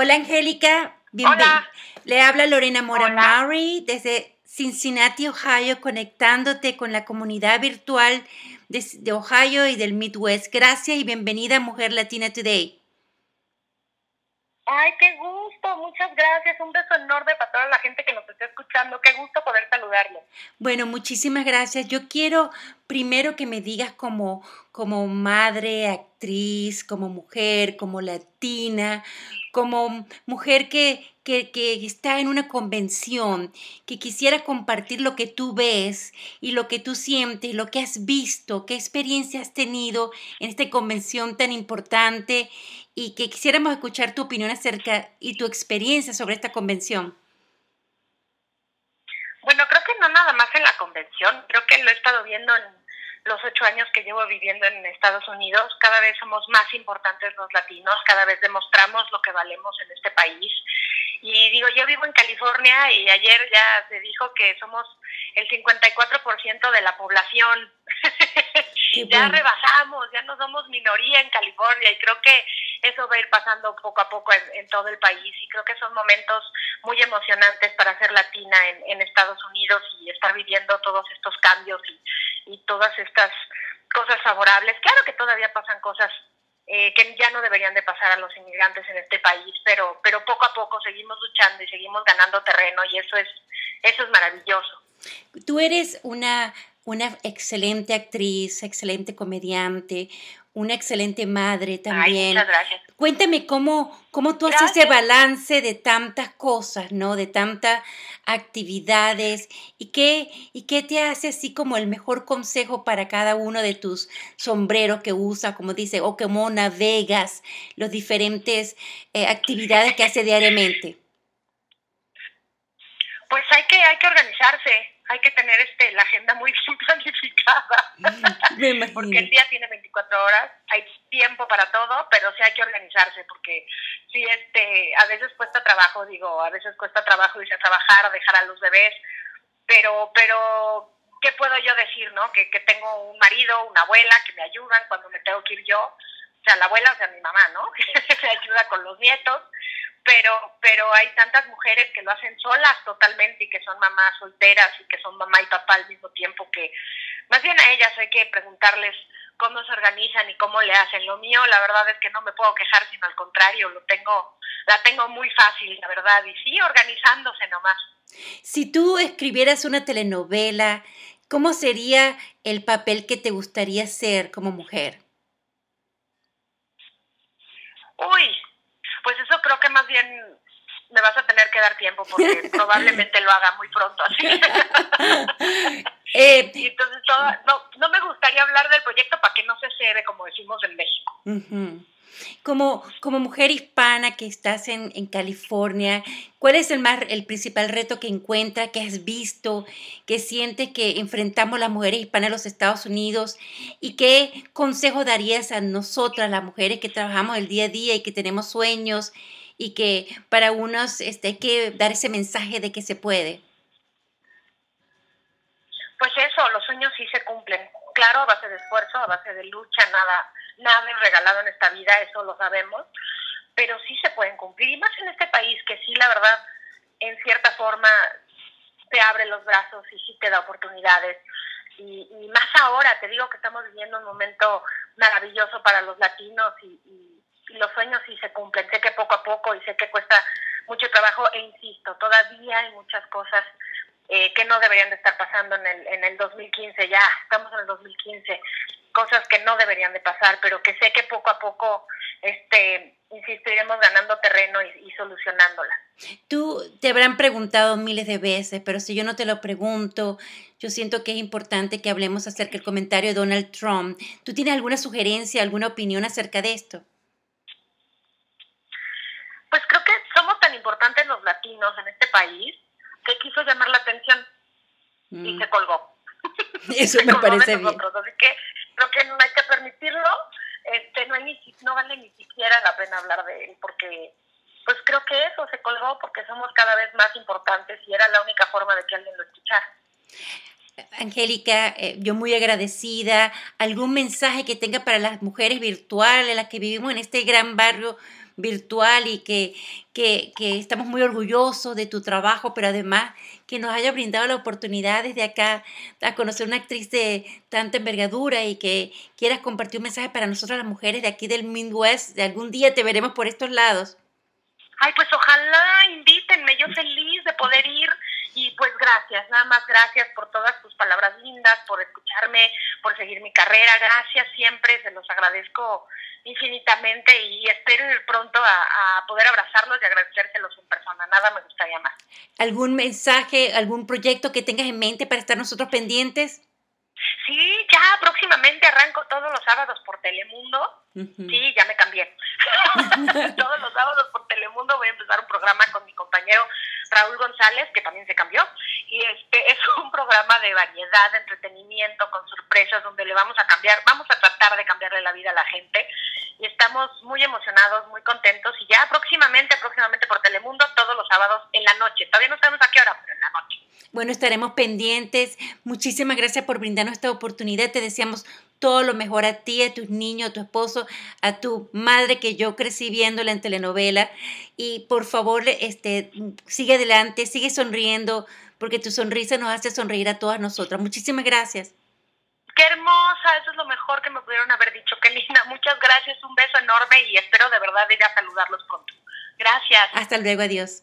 Hola Angélica, bienvenida. Le habla Lorena Mora Murray desde Cincinnati, Ohio, conectándote con la comunidad virtual de, Ohio y del Midwest. Gracias y bienvenida a Mujer Latina Today. Ay, qué gusto, muchas gracias. Un beso enorme para toda la gente que nos está escuchando. Qué gusto poder saludarlo. Bueno, muchísimas gracias. Yo quiero primero que me digas como, como madre, actriz, como mujer, como latina, como mujer que, que, está en una convención, que quisiera compartir lo que tú ves y lo que tú sientes, lo que has visto, qué experiencia has tenido en esta convención tan importante y que quisiéramos escuchar tu opinión acerca y tu experiencia sobre esta convención. Bueno, creo que no nada más en la convención, creo que lo he estado viendo en los ocho años que llevo viviendo en Estados Unidos, cada vez somos más importantes los latinos, cada vez demostramos lo que valemos en este país. Y digo, yo vivo en California y ayer ya se dijo que somos el 54% de la población. ya rebasamos, ya no somos minoría en California y creo que eso va a ir pasando poco a poco en, todo el país y creo que son momentos muy emocionantes para ser latina en, Estados Unidos y estar viviendo todos estos cambios y, y todas estas cosas favorables. Claro que todavía pasan cosas eh, que ya no deberían de pasar a los inmigrantes en este país, pero, pero poco a poco seguimos luchando y seguimos ganando terreno y eso es, eso es maravilloso. Tú eres una, una excelente actriz, excelente comediante, una excelente madre también. muchas gracias. Cuéntame cómo, cómo tú haces ese balance de tantas cosas, ¿no? De tantas actividades y qué, y qué te hace así como el mejor consejo para cada uno de tus sombreros que usa, como dice, o cómo navegas las diferentes eh, actividades que hace diariamente. Hay que, hay que organizarse, hay que tener este la agenda muy bien planificada. Mm, porque el día tiene 24 horas, hay tiempo para todo, pero sí hay que organizarse porque sí este a veces cuesta trabajo, digo, a veces cuesta trabajo irse a trabajar, dejar a los bebés, pero pero ¿qué puedo yo decir, no? Que, que tengo un marido, una abuela que me ayudan cuando me tengo que ir yo, o sea, la abuela, o sea, mi mamá, ¿no? Que me ayuda con los nietos pero, pero hay tantas mujeres que lo hacen solas totalmente y que son mamás solteras y que son mamá y papá al mismo tiempo que más bien a ellas hay que preguntarles cómo se organizan y cómo le hacen. Lo mío, la verdad es que no me puedo quejar, sino al contrario, lo tengo, la tengo muy fácil, la verdad, y sí, organizándose nomás. Si tú escribieras una telenovela, ¿cómo sería el papel que te gustaría ser como mujer? Uy, pues eso creo que más bien me vas a tener que dar tiempo porque probablemente lo haga muy pronto así. eh, y entonces no, no me gustaría hablar del proyecto para que no se cede, como decimos en México. Como, como mujer hispana que estás en, en, California, ¿cuál es el, más, el principal reto que encuentras, que has visto, que sientes que enfrentamos las mujeres hispanas en los Estados Unidos? ¿Y qué consejo darías a nosotras, las mujeres que trabajamos el día a día y que tenemos sueños y que para unos este, hay que dar ese mensaje de que se puede? Pues eso, los sueños sí se cumplen. Claro, a base de esfuerzo, a base de lucha, nada, nada es regalado en esta vida, eso lo sabemos, pero sí se pueden cumplir. Y más en este país que sí, la verdad, en cierta forma te abre los brazos y sí te da oportunidades. Y, más ahora, te digo que estamos viviendo un momento maravilloso para los latinos y, y y los sueños sí se cumplen. Sé que poco a poco y sé que cuesta mucho trabajo e insisto, todavía hay muchas cosas eh, que no deberían de estar pasando en el, en el 2015, ya estamos en el 2015, cosas que no deberían de pasar, pero que sé que poco a poco, este, insistiremos ganando terreno y, y solucionándola. Tú te habrán preguntado miles de veces, pero si yo no te lo pregunto, yo siento que es importante que hablemos acerca del comentario de Donald Trump. ¿Tú tienes alguna sugerencia, alguna opinión acerca de esto? pues creo que somos tan importantes los latinos en este país que quiso llamar la atención y mm. se colgó. Eso me parece bien. Así que creo que no hay que permitirlo, este, no, hay ni, no vale ni siquiera la pena hablar de él porque pues creo que eso se colgó porque somos cada vez más importantes y era la única forma de que alguien lo escuchara. Angélica, eh, yo muy agradecida. ¿Algún mensaje que tenga para las mujeres virtuales, las que vivimos en este gran barrio virtual y que, que, que, estamos muy orgullosos de tu trabajo, pero además que nos haya brindado la oportunidad desde acá a conocer una actriz de tanta envergadura y que quieras compartir un mensaje para nosotros las mujeres de aquí del Midwest. De algún día te veremos por estos lados. Ay, pues ojalá invítenme, yo feliz de poder ir y pues gracias, nada más gracias por todas tus palabras lindas, por escucharme, por seguir mi carrera, gracias siempre, se los agradezco infinitamente y espero ir pronto a, a poder abrazarlos y agradecérselos en persona, nada me gustaría más. ¿Algún mensaje, algún proyecto que tengas en mente para estar nosotros pendientes? Sí, ya próximamente arranco todos los sábados por Telemundo. Sí, ya me cambié. todos los sábados por Telemundo voy a empezar un programa con mi compañero Raúl González, que también se cambió. Y este es un programa de variedad, de entretenimiento, con sorpresas, donde le vamos a cambiar, vamos a tratar de cambiarle la vida a la gente. Y estamos muy emocionados, muy contentos. Y ya próximamente, próximamente por Telemundo, todos los sábados en la noche. Todavía no sabemos a qué hora, pero en la noche. Bueno, estaremos pendientes. Muchísimas gracias por brindarnos esta oportunidad. Te deseamos todo lo mejor a ti, a tus niños, a tu esposo, a tu madre que yo crecí viéndola en telenovela. Y por favor, este, sigue adelante, sigue sonriendo, porque tu sonrisa nos hace sonreír a todas nosotras. Muchísimas gracias. Qué hermosa, eso es lo mejor que me pudieron haber dicho. Qué linda. Muchas gracias, un beso enorme y espero de verdad ir a saludarlos pronto. Gracias. Hasta luego, adiós.